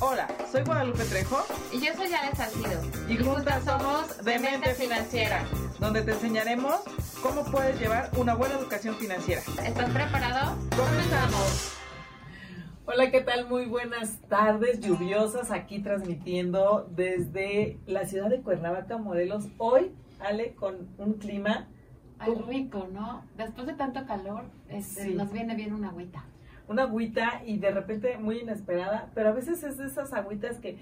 Hola, soy Guadalupe Trejo Y yo soy Ale Salcido. y juntas somos Demente Financiera, donde te enseñaremos cómo puedes llevar una buena educación financiera. ¿Estás preparado? ¡Comenzamos! Hola, ¿qué tal? Muy buenas tardes lluviosas aquí transmitiendo desde la ciudad de Cuernavaca, Morelos. Hoy, Ale, con un clima Ay, rico, ¿no? Después de tanto calor, este, Sí. nos viene bien una agüita. Una agüita y de repente muy inesperada, pero a veces es de esas agüitas que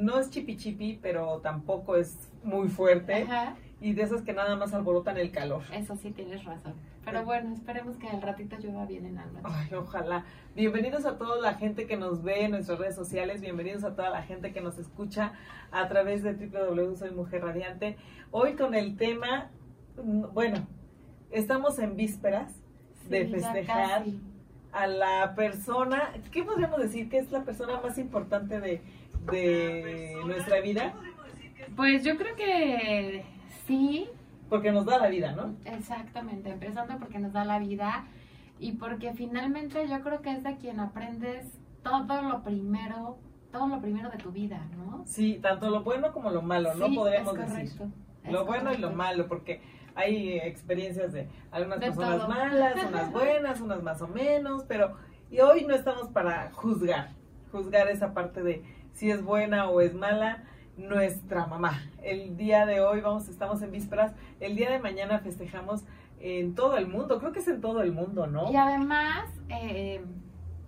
no es chipi chipi, pero tampoco es muy fuerte Ajá, y de esas que nada más alborotan el calor. eso sí tienes razón. Pero bueno, esperemos que al ratito llueva bien en noche. Ay, ojalá. Bienvenidos a toda la gente que nos ve en nuestras redes sociales, bienvenidos a toda la gente que nos escucha a través de www Soy Mujer Radiante. Hoy con el tema, mm, bueno, estamos en vísperas de Sí, festejar. A la persona, ¿qué podríamos decir que es la persona más importante de, de nuestra vida? Pues yo creo que sí, Porque nos da la vida, ¿no? exactamente. Empezando porque nos da la vida y porque finalmente yo creo que es de quien aprendes todo lo primero, todo lo primero de tu vida, ¿no? Sí, tanto lo bueno como lo malo, ¿no? Podríamos es decir. es Lo bueno y lo malo, porque hay experiencias de algunas De personas todo. malas, unas buenas, unas más o menos, pero y hoy no estamos para juzgar, juzgar esa parte de si es buena o es mala nuestra mamá. El día de hoy vamos, estamos en vísperas, el día de mañana festejamos en todo el mundo, creo que es en todo el mundo, ¿no? Y además, eh,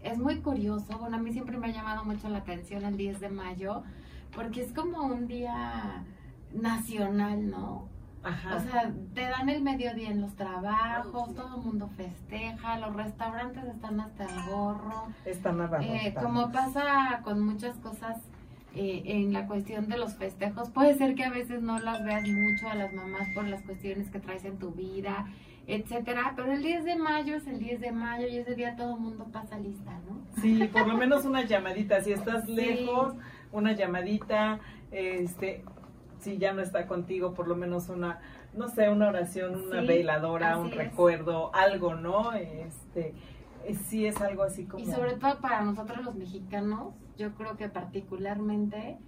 es muy curioso, bueno, a mí siempre me ha llamado mucho la atención el 10 de mayo, porque es como un día nacional, ¿no? Ajá. O sea, te dan el mediodía en los trabajos, todo el mundo festeja, los restaurantes están hasta el gorro. Están abarrotados. Eh, como pasa con muchas cosas eh, en la cuestión de los festejos, puede ser que a veces no las veas mucho a las mamás por las cuestiones que traes en tu vida, etcétera, pero el 10 de mayo es el 10 de mayo y ese día todo el mundo pasa lista, ¿no? Sí, por lo menos una llamadita. Si estás Sí. lejos, una llamadita. Este, si ya no está contigo, por lo menos una, no sé, una oración, una Sí, veladora, un es. recuerdo, algo, ¿no? Este, eh, sí es algo así como. Y sobre todo para nosotros los mexicanos, yo creo que particularmente,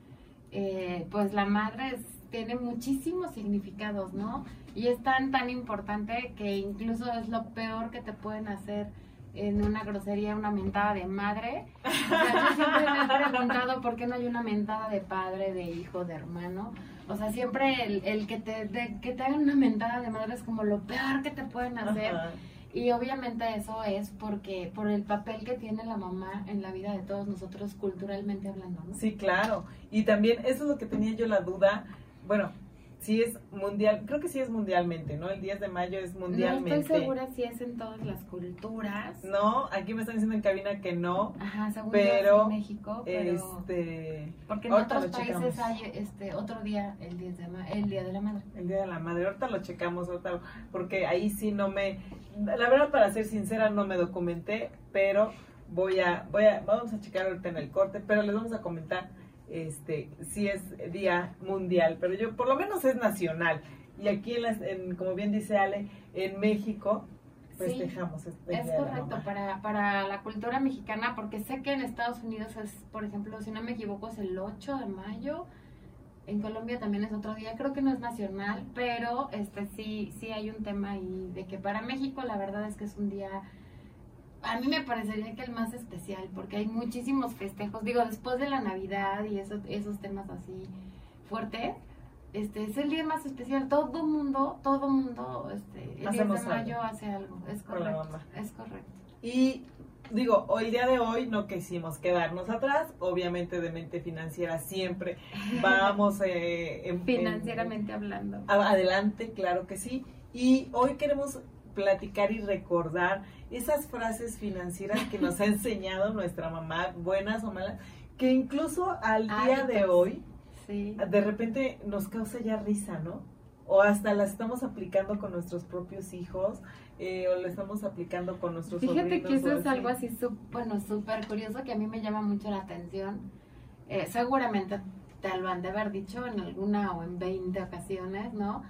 eh, pues la madre es- tiene muchísimos significados, ¿no? Y es tan, tan importante que incluso es lo peor que te pueden hacer en una grosería, una mentada de madre. O sea, yo siempre me he preguntado por qué no hay una mentada de padre, de hijo, de hermano. O sea, siempre el, el que, te, de- que te hagan una mentada de madre es como lo peor que te pueden hacer. Ajá. Y obviamente eso es porque por el papel que tiene la mamá en la vida de todos nosotros culturalmente hablando, ¿no? Sí, claro. Y también, eso es lo que tenía yo la duda. Bueno, sí es mundial, creo que sí es mundialmente, ¿no? El 10 de mayo es mundialmente. No estoy segura si es en todas las culturas. No, aquí me están diciendo en cabina que no. Ajá, según Pero, yo en México, pero Este. porque en otros países checamos. hay este otro día el 10 de ma- el día de la madre. El Día de la Madre, ahorita lo checamos, ahorita lo- porque ahí sí no me, la verdad para ser sincera no me documenté, pero voy a, voy a, vamos a checar ahorita en el corte, pero les vamos a comentar, este, si es Día Mundial, pero yo, por lo menos es nacional, y aquí en las, en, como bien dice Ale, en México festejamos este Es la correcto, para, para la cultura mexicana, porque sé que en Estados Unidos es, por ejemplo, si no me equivoco, es el 8 de mayo. En Colombia también es otro día, creo que no es nacional, pero este sí, sí hay un tema ahí de que para México la verdad es que es un día, a mí me parecería que el más especial, porque hay muchísimos festejos, digo, después de la Navidad y esos, esos temas así fuertes, este es el día más especial, todo mundo, todo mundo, este, el 10 Hacemos de algo. mayo hace algo, es correcto, es correcto. Y digo, hoy día de hoy no quisimos quedarnos atrás, obviamente de mente financiera siempre vamos eh, en- en- Financieramente hablando. Adelante, claro que sí. Y hoy queremos platicar y recordar esas frases financieras que nos ha enseñado nuestra mamá, buenas o malas, que incluso al día de Hábitos. hoy Sí. de repente nos causa ya risa, ¿no? O hasta las estamos aplicando con nuestros propios hijos, eh, o lo estamos aplicando con nuestros Fíjate que eso es algo así, bueno, súper curioso que a mí me llama mucho la atención. Eh, seguramente te lo han de haber dicho en alguna o en 20 ocasiones, ¿no?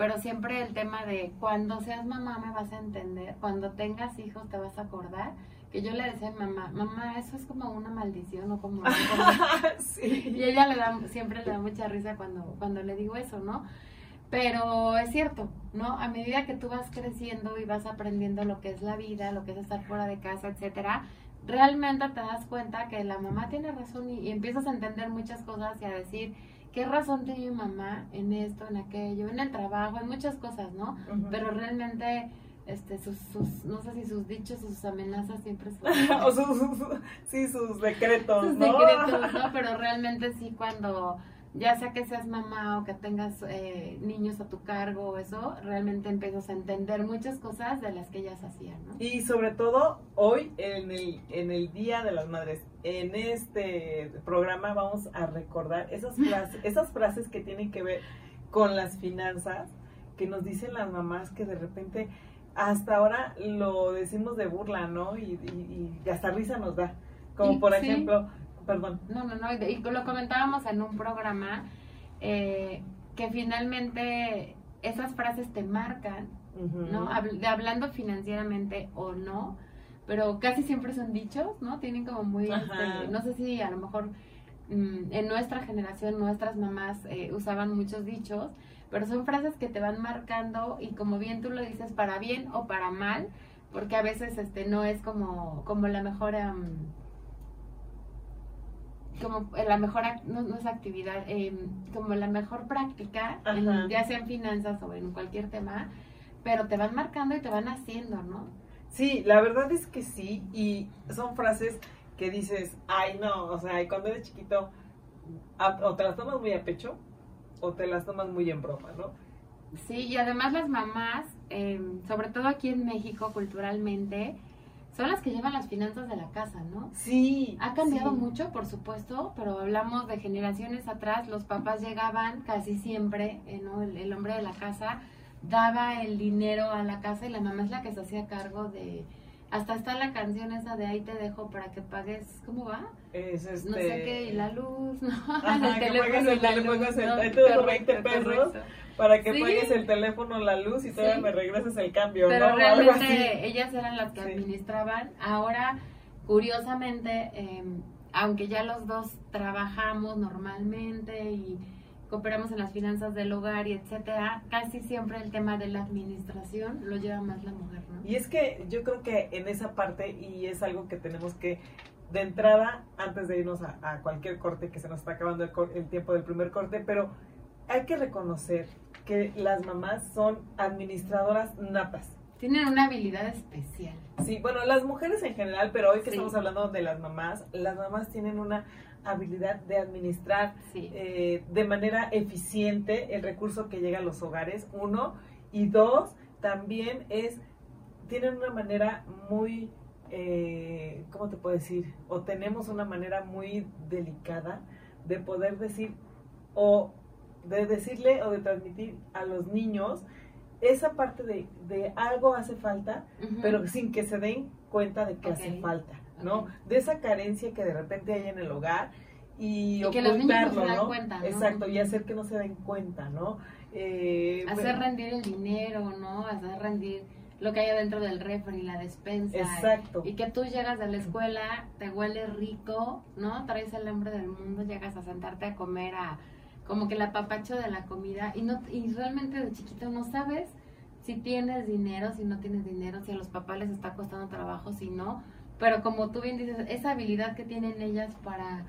Pero siempre el tema de cuando seas mamá me vas a entender, cuando tengas hijos te vas a acordar que yo le decía a mi mamá, mamá, eso es como una maldición o como... sí. Y ella le da, siempre le da mucha risa cuando, cuando le digo eso, ¿no? Pero es cierto, ¿no? A medida que tú vas creciendo y vas aprendiendo lo que es la vida, lo que es estar fuera de casa, etcétera, realmente te das cuenta que la mamá tiene razón y, y empiezas a entender muchas cosas y a decir, ¿qué razón tiene mi mamá en esto, en aquello, en el trabajo, en muchas cosas, ¿no? Pero realmente, este, sus, sus, no sé si sus dichos, sus amenazas siempre son... o sus, sus- sí, sus decretos, sus ¿no? secretos, ¿no? Pero realmente sí cuando, ya sea que seas mamá o que tengas eh, niños a tu cargo o eso, realmente empiezas a entender muchas cosas de las que ellas hacían, ¿no? Y sobre todo hoy, en el, en el Día de las Madres, en este programa vamos a recordar esas frases, esas frases que tienen que ver con las finanzas, que nos dicen las mamás que de repente hasta ahora lo decimos de burla, ¿no? Y, y, y hasta risa nos da. Como por sí. ejemplo, perdón. No, no, no, y, lo comentábamos en un programa eh, que finalmente esas frases te marcan. ¿no? Habl- de hablando financieramente o no, pero casi siempre son dichos, ¿no? Tienen como muy, este, no sé si a lo mejor mm, en nuestra generación nuestras mamás eh, usaban muchos dichos, pero son frases que te van marcando y como bien tú lo dices, para bien o para mal, porque a veces este no es como, como la mejor... am, como la mejor, no, no es actividad, em, como la mejor práctica, en- ya sea en finanzas o en cualquier tema, pero te van marcando y te van haciendo, ¿no? Sí, la verdad es que sí, y son frases que dices, ay no, o sea, cuando eres chiquito, a- o te las tomas muy a pecho, o te las tomas muy en broma, ¿no? Sí, y además las mamás, em, sobre todo aquí en México culturalmente, son las que llevan las finanzas de la casa, ¿no? Sí. Ha cambiado sí. mucho, por supuesto, pero hablamos de generaciones atrás, los papás llegaban casi siempre, eh, ¿no? El, el hombre de la casa daba el dinero a la casa y la mamá es la que se hacía cargo de... Hasta está la canción esa de ahí te dejo para que pagues, ¿cómo va? Es este... No sé qué, y la luz, ¿no? Ajá, que pagues el teléfono, ahí te dejo Correcto, 20 pesos. Para que Sí. pagues el teléfono, la luz, y todavía Sí. me regreses el cambio, Pero ¿no? Realmente ellas eran las que Sí. administraban. Ahora, curiosamente, eh, aunque ya los dos trabajamos normalmente y cooperamos en las finanzas del hogar y etcétera, casi siempre el tema de la administración lo lleva más la mujer, ¿no? Y es que yo creo que en esa parte, y es algo que tenemos que, de entrada, antes de irnos a, a cualquier corte, que se nos está acabando el, el tiempo del primer corte, pero hay que reconocer que las mamás son administradoras natas. Tienen una habilidad especial. Sí, bueno, las mujeres en general, pero hoy que Sí. estamos hablando de las mamás, las mamás tienen una habilidad de administrar Sí. eh, de manera eficiente el recurso que llega a los hogares, uno, y dos, también es, tienen una manera muy, eh, ¿cómo te puedo decir? O tenemos una manera muy delicada de poder decir, o de decirle o de transmitir a los niños esa parte de, de algo hace falta, pero sin que se den cuenta de que hace falta, ¿no? De esa carencia que de repente hay en el hogar y, Y que los niños no se ocultarlo, dan ¿no? cuenta, ¿no? Exacto, y hacer que no se den cuenta, ¿no? Eh, Hacer bueno, rendir el dinero, ¿no? Hacer rendir lo que hay adentro del refri, la despensa. Exacto. Y que tú llegas de la escuela, te huele rico, ¿no? Traes el hambre del mundo, llegas a sentarte a comer a como que el apapacho de la comida y no y realmente de chiquito no sabes si tienes dinero, si no tienes dinero, si a los papás les está costando trabajo, si no. Pero como tú bien dices, esa habilidad que tienen ellas para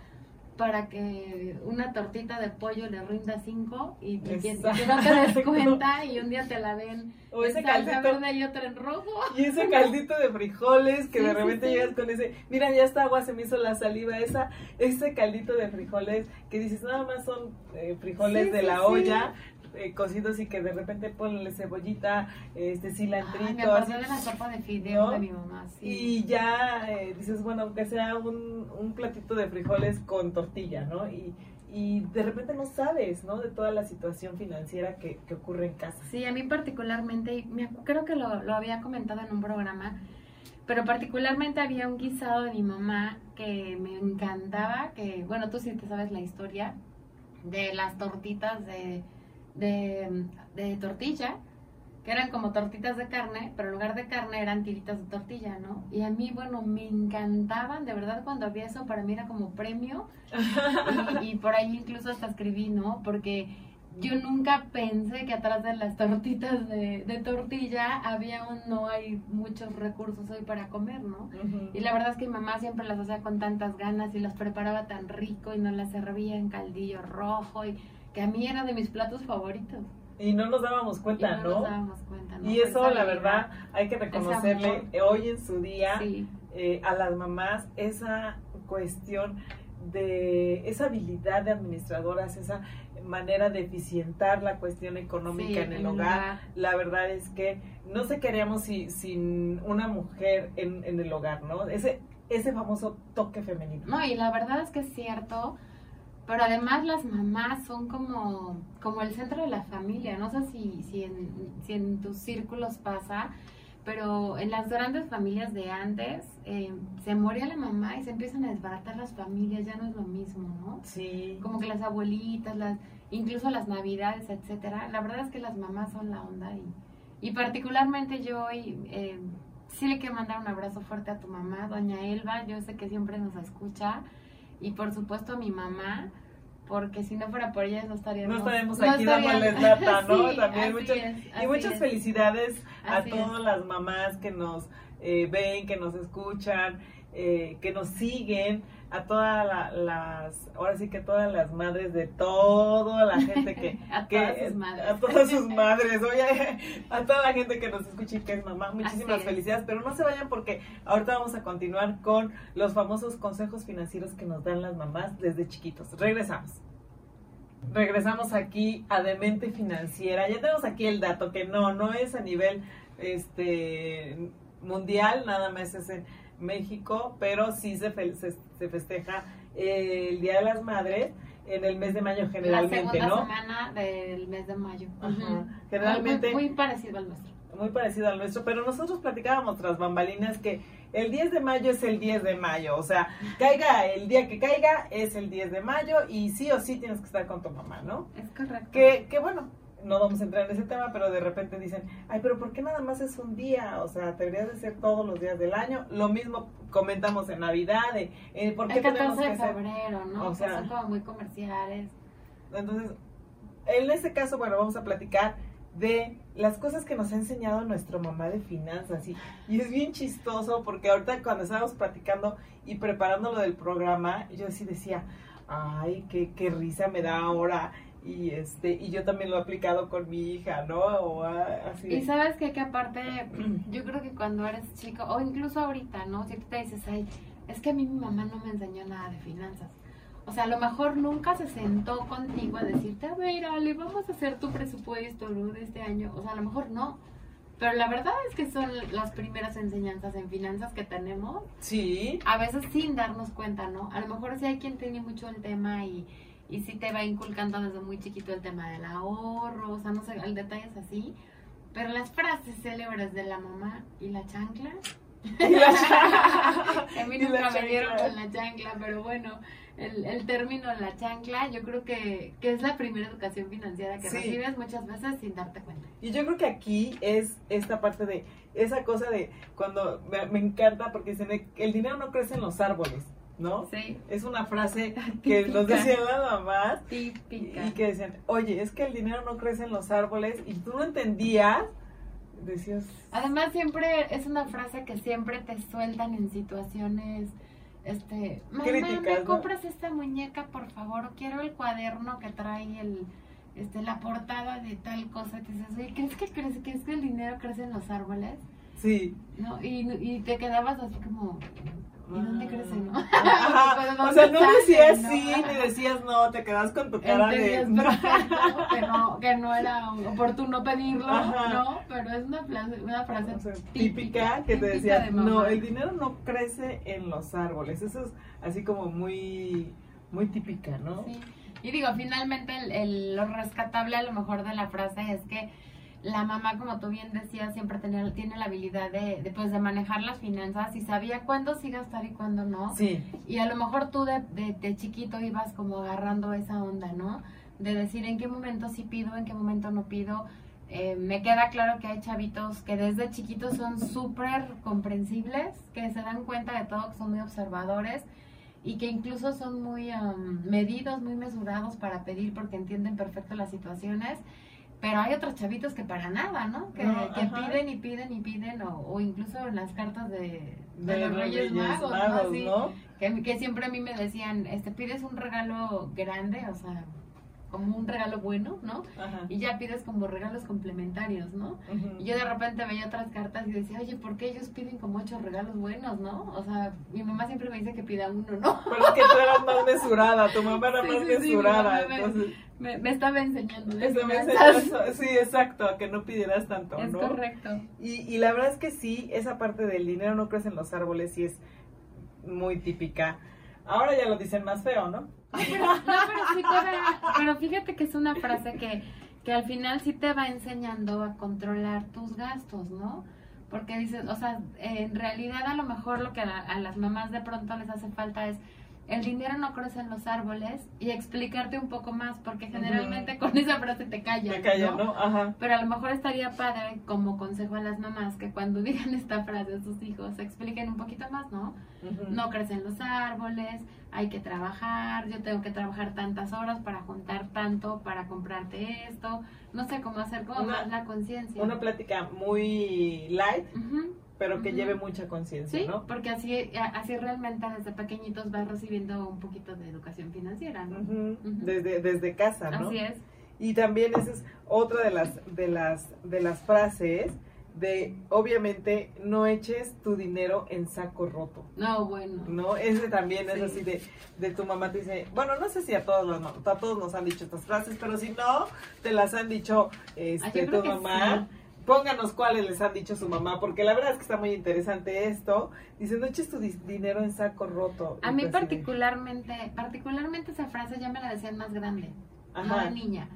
para que una tortita de pollo le rinda cinco y, que, no te des cuenta y un día te la den O ese salsa caldito. verde y otra en rojo. Y ese caldito de frijoles que Sí, de repente sí. llegas con ese, mira, ya está agua, se me hizo la saliva, esa, ese caldito de frijoles que dices, nada más son eh, frijoles de la olla, eh, cocidos y que de repente ponle cebollita, este me cilantrito, acordé así, de la sopa de fideos ¿No? de mi mamá, sí. y ya eh, dices, bueno, aunque sea un, un platito de frijoles con tortilla, ¿no? Y, y de repente no sabes, ¿no? De toda la situación financiera que, que ocurre en casa. Sí, a mí particularmente, y me creo que lo, lo había comentado en un programa, pero particularmente había un guisado de mi mamá que me encantaba, que bueno, tú sí te sabes la historia de las tortitas de, de, de tortilla, que eran como tortitas de carne, pero en lugar de carne eran tiritas de tortilla, ¿no? Y a mí, bueno, me encantaban, de verdad, cuando había eso, para mí era como premio. y, y por ahí incluso hasta escribí, ¿no? Porque yo nunca pensé que atrás de las tortitas de, de tortilla había un no hay muchos recursos hoy para comer, ¿no? Y la verdad es que mi mamá siempre las hacía con tantas ganas y las preparaba tan rico y nos las servía en caldillo rojo y que a mí era de mis platos favoritos. Y no nos dábamos Y cuenta, no, ¿no? nos dábamos cuenta, ¿no? Y eso, la verdad, hay que reconocerle hoy en su día Sí, eh, a las mamás esa cuestión de esa habilidad de administradoras, esa manera de eficientar la cuestión económica sí, en el hogar. La verdad es que no se queríamos si- sin una mujer en, en el hogar, ¿no? Ese, ese famoso toque femenino. No, y la verdad es que es cierto, pero además las mamás son como, como el centro de la familia. No sé si, si, en, si en tus círculos pasa, pero en las grandes familias de antes eh, se moría la mamá y se empiezan a desbaratar las familias, ya no es lo mismo, ¿no? Sí. Como que las abuelitas, las incluso las navidades, etcétera. La verdad es que las mamás son la onda y, y particularmente yo hoy eh, sí le quiero mandar un abrazo fuerte a tu mamá, doña Elba. Yo sé que siempre nos escucha y por supuesto a mi mamá, porque si no fuera por ella no estaríamos No no aquí estarían- dándoles lata, ¿no? Sí, También muchas, es, y muchas es. felicidades a todas es. las mamás que nos eh, ven, que nos escuchan, eh, que nos siguen, a todas la- las, ahora sí que todas las madres de toda la gente que... A que- todas sus madres. A todas sus madres, oye, a toda la gente que nos escucha y que es mamá, muchísimas felicidades, pero no se vayan porque ahorita vamos a continuar con los famosos consejos financieros que nos dan las mamás desde chiquitos. Regresamos. Regresamos aquí a Demente Financiera. Ya tenemos aquí el dato que no, no es a nivel este mundial, nada más es en México, pero sí se, fe- se, se festeja eh, el Día de las Madres en el mes de mayo generalmente, la segunda ¿no? semana del mes de mayo. Ajá. Generalmente Muy, muy parecido al nuestro. muy parecido al nuestro, pero nosotros platicábamos tras bambalinas que el 10 de mayo es el 10 de mayo, o sea, caiga el día que caiga es el 10 de mayo y sí o sí tienes que estar con tu mamá, ¿no? Es correcto. Que, que bueno, no vamos a entrar en ese tema, pero de repente dicen, ay, pero ¿por qué nada más es un día? O sea, deberías de ser todos los días del año. Lo mismo comentamos en Navidad, de, eh, ¿por qué el tenemos 14 que de febrero, ¿no? O sea- son como muy comerciales. Entonces, en este caso, bueno, vamos a platicar de las cosas que nos ha enseñado nuestra mamá de finanzas. Y, y es bien chistoso porque ahorita cuando estábamos platicando y preparando lo del programa, yo así decía, ay, qué, qué risa me da ahora. Y este y yo también lo he aplicado con mi hija, ¿no? O así. Y sabes que, que aparte, yo creo que cuando eres chico, o incluso ahorita, ¿no? Si tú te dices, ay, es que a mí mi mamá no me enseñó nada de finanzas. O sea, a lo mejor nunca se sentó contigo a decirte, a ver, Ale, vamos a hacer tu presupuesto ¿no? de este año. O sea, a lo mejor no. Pero la verdad es que son las primeras enseñanzas en finanzas que tenemos Sí. a veces sin darnos cuenta, ¿no? A lo mejor sí hay quien tiene mucho el tema y, y sí te va inculcando desde muy chiquito el tema del ahorro, o sea, no sé, el detalle es así. Pero las frases célebres de la mamá y la chancla. Y la chancla. A mí nunca me dieron con la chancla, pero bueno, el, el término la chancla yo creo que, que es la primera educación financiera que Sí. recibes muchas veces sin darte cuenta. Y yo creo que aquí es esta parte de esa cosa de cuando me, me encanta porque dicen el dinero no crece en los árboles, ¿no? Sí, Es una frase que nos decían las mamás típica. y que decían, oye, es que el dinero no crece en los árboles y tú no entendías, decías, Además siempre es una frase que siempre te sueltan en situaciones este, mamá, Críticas, ¿me ¿no? compras esta muñeca, por favor? Quiero el cuaderno que trae el este la portada de tal cosa. Y te dices, oye, ¿crees que crece, crees que el dinero crece en los árboles? sí. ¿No? Y, y te quedabas así como ¿y dónde crece, no? Ajá. Pero O ¿dónde sea, no decías no? sí, ni decías no, te quedas con tu cara de... Perfecto que no, que no era oportuno pedirlo, Ajá. ¿no? Pero es una frase, una frase O sea, típica típica, que te decía, de no, el dinero no crece en los árboles. Eso es así como muy, muy típica, ¿no? Sí. Y digo, finalmente el, el- lo rescatable a lo mejor de la frase es que la mamá, como tú bien decías, siempre tenía, tiene la habilidad de, de, pues, de manejar las finanzas y sabía cuándo sí gastar y cuándo no. Sí, Y a lo mejor tú de, de, de chiquito ibas como agarrando esa onda, ¿no? De decir en qué momento sí pido, en qué momento no pido. eh, me queda claro que hay chavitos que desde chiquitos son súper comprensibles, que se dan cuenta de todo, que son muy observadores y que incluso son muy am, medidos, muy mesurados para pedir porque entienden perfecto las situaciones. Pero hay otros chavitos que para nada, ¿no? Que, No, que piden y piden y piden, o, o incluso en las cartas de, de De los Reyes Magos, ¿no? Así, ¿no? que, que siempre a mí me decían, este, pides un regalo grande, o sea, como un regalo bueno, ¿no? Ajá. Y ya pides como regalos complementarios, ¿no? Y yo de repente veía otras cartas y decía, oye, ¿por qué ellos piden como ocho regalos buenos, no? O sea, mi mamá siempre me dice que pida uno, ¿no? Pero es que tú eras más mesurada, tu mamá era Sí, más sí, mesurada, me- entonces Me, me estaba enseñando. eso me enseñó. Sí, exacto, a que no pidieras tanto, Es ¿no? correcto. Y, y la verdad es que sí, esa parte del dinero no crece en los árboles sí es muy típica. Ahora ya lo dicen más feo, ¿no? Pero, no, pero sí pero fíjate que es una frase que, que al final sí te va enseñando a controlar tus gastos, ¿no? Porque dices, o sea, en realidad a lo mejor lo que a, a las mamás de pronto les hace falta es el dinero no crece en los árboles y explicarte un poco más, porque generalmente con esa frase te callan. Me callan, ¿no? Ajá. Pero a lo mejor estaría padre como consejo a las mamás que cuando digan esta frase a sus hijos expliquen un poquito más, ¿no? No crecen los árboles, hay que trabajar, yo tengo que trabajar tantas horas para juntar tanto, para comprarte esto, no sé cómo hacer como Una- más la conciencia. Una plática muy light, pero que lleve mucha conciencia, Sí, ¿no? porque así, así realmente desde pequeñitos vas recibiendo un poquito de educación financiera, ¿no? Desde, desde casa, ¿no? Así es. Y también esa es otra de las, de las, de las frases de, obviamente, no eches tu dinero en saco roto. No, bueno. ¿No? Ese también es Sí. así de, de tu mamá te dice, bueno, no sé si a todos, los, a todos nos han dicho estas frases, pero si no, te las han dicho este, tu mamá. Pónganos cuáles les han dicho su mamá, porque la verdad es que está muy interesante esto. Dice, no eches tu dinero en saco roto. A mí particularmente, particularmente esa frase ya me la decían más grande, no Ajá. de niña,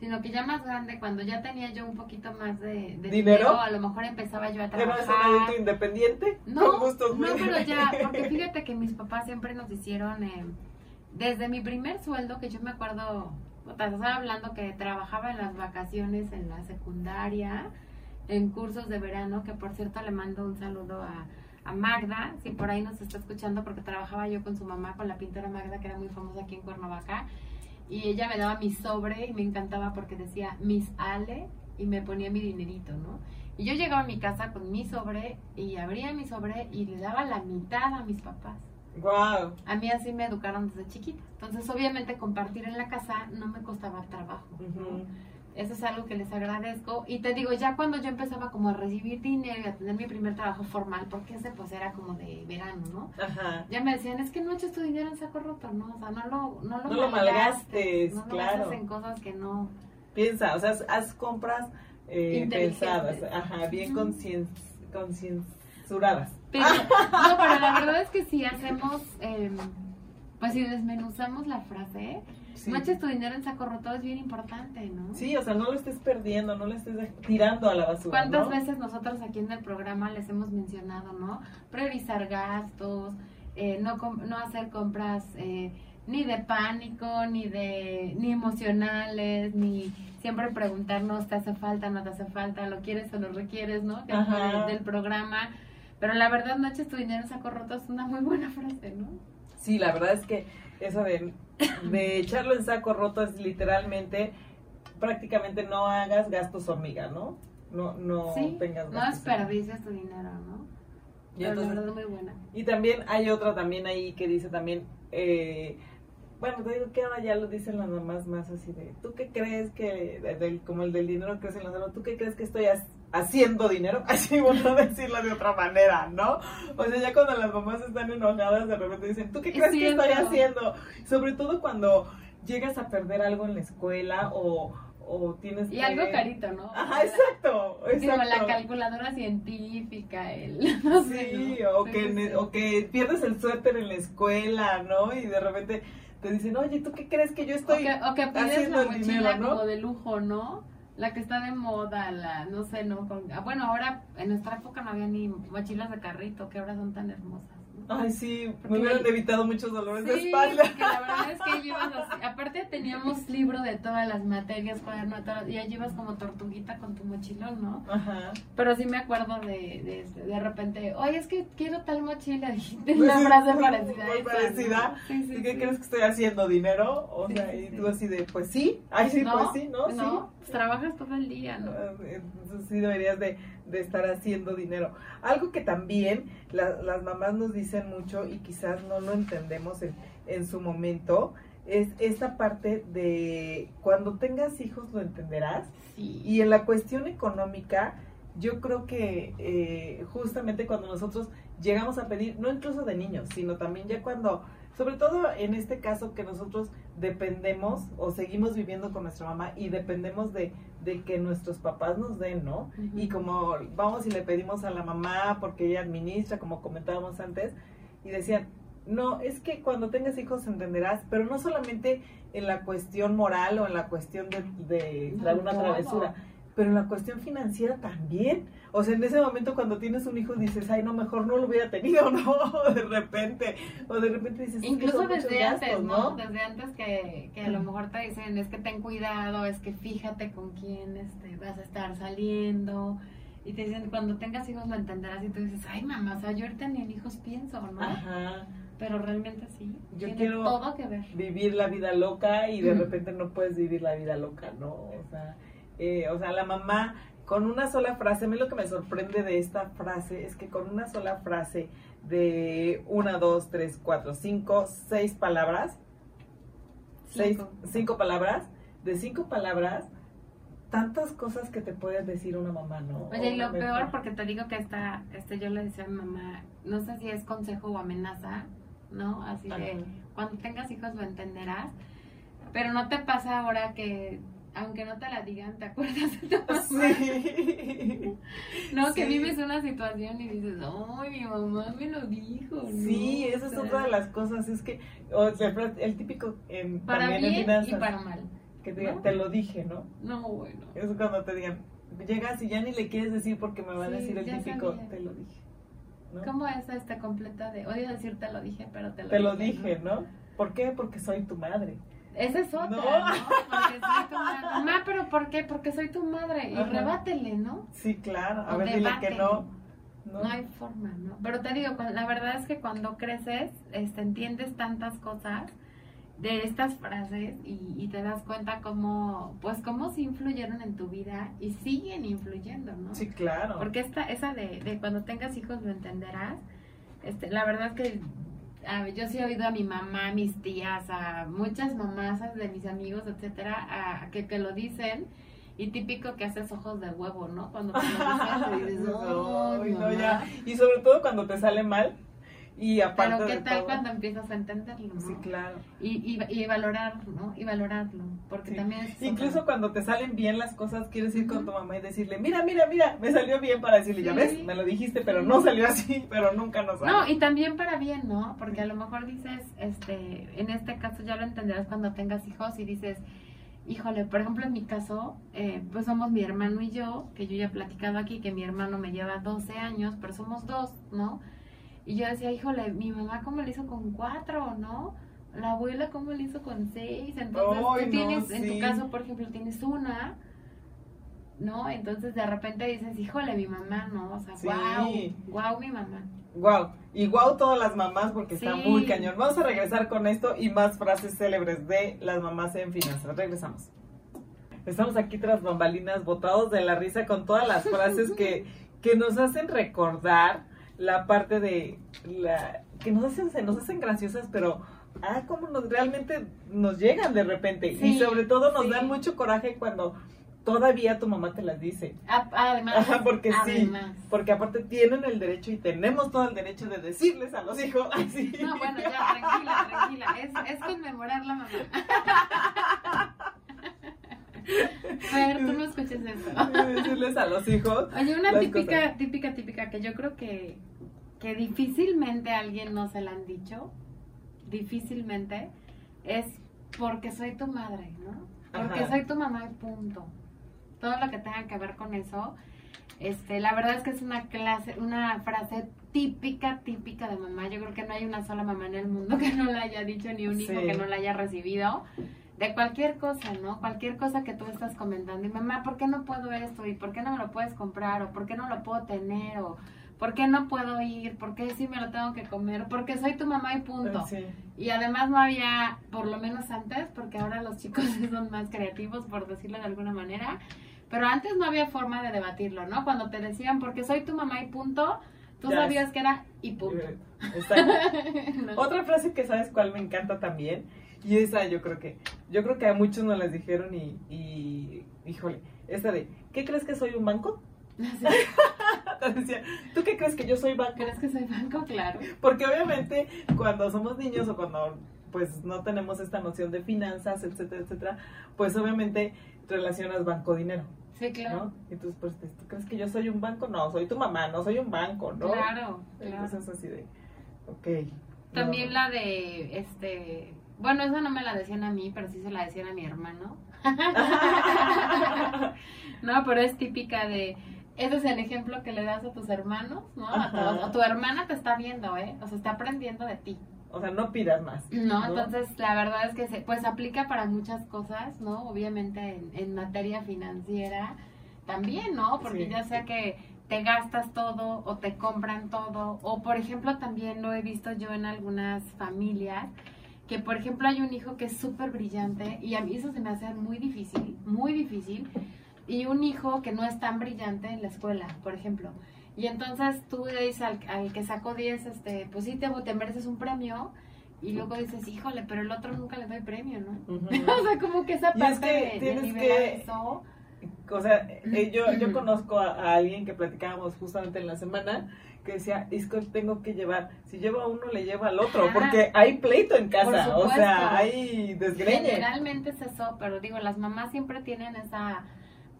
sino que ya más grande, cuando ya tenía yo un poquito más de, de ¿Dinero? a lo mejor empezaba yo a ¿Que no es un trabajar. adulto independiente? No, Con gustos no, pero ya, porque fíjate que mis papás siempre nos hicieron, eh, desde mi primer sueldo, que yo me acuerdo, estaba hablando que trabajaba en las vacaciones en la secundaria, en cursos de verano, que por cierto le mando un saludo a, a Magda, si por ahí nos está escuchando, porque trabajaba yo con su mamá, con la pintora Magda, que era muy famosa aquí en Cuernavaca, y ella me daba mi sobre y me encantaba porque decía Miss Ale y me ponía mi dinerito, ¿no? Y yo llegaba a mi casa con mi sobre y abría mi sobre y le daba la mitad a mis papás. Guau. A mí así me educaron desde chiquita. Entonces, obviamente, compartir en la casa no me costaba trabajo. Eso es algo que les agradezco. Y te digo, ya cuando yo empezaba como a recibir dinero y a tener mi primer trabajo formal, porque ese pues era como de verano, ¿no? Ajá. Ya me decían, es que no eches tu dinero en saco roto, ¿no? O sea, no lo, no lo, No lo malgastes, no lo claro. en cosas que no... Piensa, o sea, haz, compras eh, pensadas, ajá, bien concien- concienzuradas. Pero, no, pero la verdad es que si hacemos, eh, pues si desmenuzamos la frase, Sí. no eches tu dinero en saco roto es bien importante, ¿no? Sí, o sea, no lo estés perdiendo, no lo estés tirando a la basura. ¿Cuántas ¿no? veces nosotros aquí en el programa les hemos mencionado, no? Priorizar gastos, eh, no, com- no hacer compras eh, ni de pánico, ni de ni emocionales, ni siempre preguntarnos, ¿te hace falta, no te hace falta, lo quieres o lo requieres, no? Del programa. Pero la verdad, no eches tu dinero en saco roto es una muy buena frase, ¿no? Sí, la verdad es que eso de, de echarlo en saco roto es literalmente, prácticamente no hagas gastos hormiga, ¿no? No, no sí, tengas no gastos. desperdicies tu dinero, ¿no? Y Pero entonces- la verdad, muy buena. Y también hay otra también ahí que dice también, eh, bueno, te digo que ahora ya lo dicen las mamás más así de, ¿tú qué crees que, de- del- como el del dinero crece en la salud, ¿tú qué crees que estoy haciendo dinero? Así bueno a decirlo de otra manera, ¿no? O sea, ya cuando las mamás están enojadas, de repente dicen, ¿tú qué Es crees que estoy haciendo? Sobre todo cuando llegas a perder algo en la escuela o, o tienes Y que... algo carito, ¿no? Ajá, exacto, Digo, la exacto. calculadora científica, el... no sé, Sí, ¿no? o, que, sí, o que pierdes el suéter en la escuela, ¿no? Y de repente te dicen, oye, ¿tú qué crees que yo O estoy...? que, o que pides haciendo la mochila dinero, ¿no? como de lujo, ¿no? La que está de moda, la, no sé, ¿no? Con- ah, bueno, ahora en nuestra época no había ni mochilas de carrito, que ahora son tan hermosas. ¿no? Ay, sí, Porque me hubieran evitado muchos dolores de espalda. porque la verdad es que llevas así, aparte teníamos libro de todas las materias, cuaderno todas, y allí ibas como tortuguita con tu mochilón, ¿no? Ajá. Pero sí me acuerdo de, de, de repente, oye, es que quiero tal mochila, dijiste una frase parecida. a Muy parecida. ¿no? Sí, sí, ¿Y qué sí. crees que estoy haciendo? ¿Dinero? O sea, sí, y sí. tú así de, pues sí. Ay, sí, pues sí, ¿no? Sí. Pues trabajas todo el día, ¿no? Ah, Entonces sí deberías de, de estar haciendo dinero. Algo que también la- las mamás nos dicen mucho y quizás no lo entendemos en, en su momento es esta parte de cuando tengas hijos lo entenderás Sí. y en la cuestión económica yo creo que eh, justamente cuando nosotros llegamos a pedir, no incluso de niños, sino también ya cuando, sobre todo en este caso que nosotros dependemos o seguimos viviendo con nuestra mamá y dependemos de, de que nuestros papás nos den, ¿no? Y como vamos y le pedimos a la mamá porque ella administra, como comentábamos antes, y decían, no, es que cuando tengas hijos entenderás, pero no solamente en la cuestión moral o en la cuestión de, de No, dar una todo. travesura, pero en la cuestión financiera también. O sea, en ese momento cuando tienes un hijo dices, ay, no, mejor no lo hubiera tenido, ¿no? De repente. O de repente dices, "Es que Incluso desde gastos, antes, ¿no? Desde antes que, que a lo mejor te dicen, es que ten cuidado, es que fíjate con quién este, vas a estar saliendo. Y te dicen, cuando tengas hijos lo entenderás. Y tú dices, ay, mamá, o sea, yo ahorita ni en hijos pienso, ¿no? Ajá. Pero realmente sí. Yo tiene quiero- todo que ver. Vivir la vida loca y de repente no puedes vivir la vida loca, ¿no? O sea, eh, o sea, la mamá con una sola frase, a mí lo que me sorprende de esta frase es que con una sola frase de una, dos, tres, cuatro, cinco, seis palabras, seis, Cinco. cinco palabras, de cinco palabras, tantas cosas que te puedes decir una mamá, ¿no? Oye, y lo peor, porque te digo que esta, este, yo le decía a mi mamá, no sé si es consejo o amenaza, ¿no? Así de, cuando tengas hijos lo entenderás, pero no te pasa ahora que, aunque no te la digan, te acuerdas de tu mamá, Sí. ¿no? Que Sí. vives una situación y dices, ay, mi mamá me lo dijo, ¿no? Sí, esa es otra de las cosas, es que, o sea, el típico en, Para también en bien finanzas, y para mal. que te, digan, ¿no? te lo dije, ¿no? No, bueno. Es cuando te digan, llegas y ya ni le quieres decir porque me va a Sí, decir el típico, sabía. te lo dije. ¿no? ¿Cómo es esta completa de, odio decir te lo dije, pero te lo Te lo dije, dije, ¿no? ¿Por qué? Porque soy tu madre. Esa es otra, No. ¿no? Porque soy tu madre. Mamá, pero ¿por qué? Porque soy tu madre. Y Ajá. rebátele, ¿no? Sí, claro. A O ver, dile que no. No. ¿no? hay forma, ¿no? Pero te digo, la verdad es que cuando creces, este, entiendes tantas cosas de estas frases y, y te das cuenta cómo, pues, cómo sí influyeron en tu vida y siguen influyendo, ¿no? Sí, claro. Porque esta, esa de, de cuando tengas hijos lo entenderás. Este, la verdad es que a yo sí he oído a mi mamá, a mis tías, a muchas mamás de mis amigos, etcétera, a, a que, que lo dicen. Y típico que haces ojos de huevo, ¿no? Cuando te lo dices, ya. Y sobre todo cuando te sale mal. Y aparte Pero qué de tal todo- cuando empiezas a entenderlo, ¿no? Sí, claro. y, y, y valorar, ¿no? Y valorarlo, porque Sí. también es Incluso cuando te salen bien las cosas, quieres ir con tu mamá y decirle, mira, mira, mira, me salió bien para decirle, ya ves, me lo dijiste, pero no salió así, pero nunca nos sale. No, y también para bien, ¿no? Porque a lo mejor dices, este, en este caso ya lo entenderás cuando tengas hijos y dices, híjole, por ejemplo en mi caso, eh, pues somos mi hermano y yo, que yo ya he platicado aquí que mi hermano me lleva 12 años, pero somos dos, ¿no? Y yo decía, híjole, mi mamá cómo le hizo con cuatro, ¿no? La abuela cómo le hizo con seis, entonces tú tienes, no, en tu caso, por ejemplo, tienes una, ¿no? Entonces de repente dices, híjole, mi mamá, ¿no? O sea, Sí. wow, wow, mi mamá. Wow. Y wow todas las mamás porque está muy cañón. Vamos a regresar con esto y más frases célebres de las mamás en finanzas. Regresamos. Estamos aquí tras bambalinas, botados de la risa con todas las frases que, que nos hacen recordar la parte de la que nos hacen, se nos hacen graciosas, pero ah, como nos realmente nos llegan de repente. y sobre todo nos sí. dan mucho coraje cuando todavía tu mamá te las dice. Además, Ajá, porque sí. Porque aparte tienen el derecho y tenemos todo el derecho de decirles a los hijos así. No, bueno, ya, tranquila, tranquila. Es, es conmemorar la mamá. Fer, tú no escuches eso. decirles a los hijos. Oye, una típica, cosas. típica, típica que yo creo que, que difícilmente a alguien no se la han dicho, difícilmente, es porque soy tu madre, ¿no? Porque Ajá. soy tu mamá y punto. Todo lo que tenga que ver con eso, este, la verdad es que es una clase, una frase típica, típica de mamá. Yo creo que no hay una sola mamá en el mundo que no la haya dicho, ni un hijo que no la haya recibido. De cualquier cosa, ¿no? Cualquier cosa que tú estás comentando. Y mamá, ¿por qué no puedo esto? ¿Y por qué no me lo puedes comprar? ¿O por qué no lo puedo tener? ¿O por qué no puedo ir? ¿Por qué sí me lo tengo que comer? Porque soy tu mamá y punto. Sí. Y además no había, por lo menos antes, porque ahora los chicos son más creativos, por decirlo de alguna manera, pero antes no había forma de debatirlo, ¿no? Cuando te decían, porque soy tu mamá y punto, tú Ya sabías que era y punto. Otra frase que sabes cuál me encanta también, y esa yo creo que, yo creo que a muchos nos las dijeron y, y híjole, esta de, ¿qué crees que soy un banco? Sí. Te decía, ¿tú qué crees que yo soy banco? ¿Crees que soy banco? Claro. Porque obviamente cuando somos niños o cuando pues no tenemos esta noción de finanzas, etcétera, etcétera, pues obviamente relacionas banco dinero, Sí, claro. ¿no? Entonces, pues, ¿tú crees que yo soy un banco? No, soy tu mamá, no soy un banco, ¿no? Claro, claro. Entonces así de, ok. También no. la de, este, bueno, esa no me la decían a mí, pero sí se la decían a mi hermano. no, pero es típica de, ese es el ejemplo que le das a tus hermanos, ¿no? A todos. O tu hermana te está viendo, ¿eh? O sea, está aprendiendo de ti. O sea, no pidas más. No, entonces la verdad es que se, pues aplica para muchas cosas, ¿no? Obviamente en, en materia financiera también, ¿no? Porque Sí. ya sea que te gastas todo o te compran todo, o por ejemplo también lo he visto yo en algunas familias, que por ejemplo hay un hijo que es súper brillante y a mí eso se me hace muy difícil, muy difícil, y un hijo que no es tan brillante en la escuela, por ejemplo. Y entonces tú le dices al, al que sacó 10, este, pues sí, te, te mereces un premio. Y luego dices, híjole, pero el otro nunca le doy premio, ¿no? O sea, como que esa Y es parte que de- de, tienes que- eso. O sea, eh, yo, yo conozco a, a alguien que platicábamos justamente en la semana que decía, es que tengo que llevar, si llevo a uno le llevo al otro, Ajá. porque hay pleito en casa, o sea, hay desgreñe. Generalmente es eso, pero digo, las mamás siempre tienen esa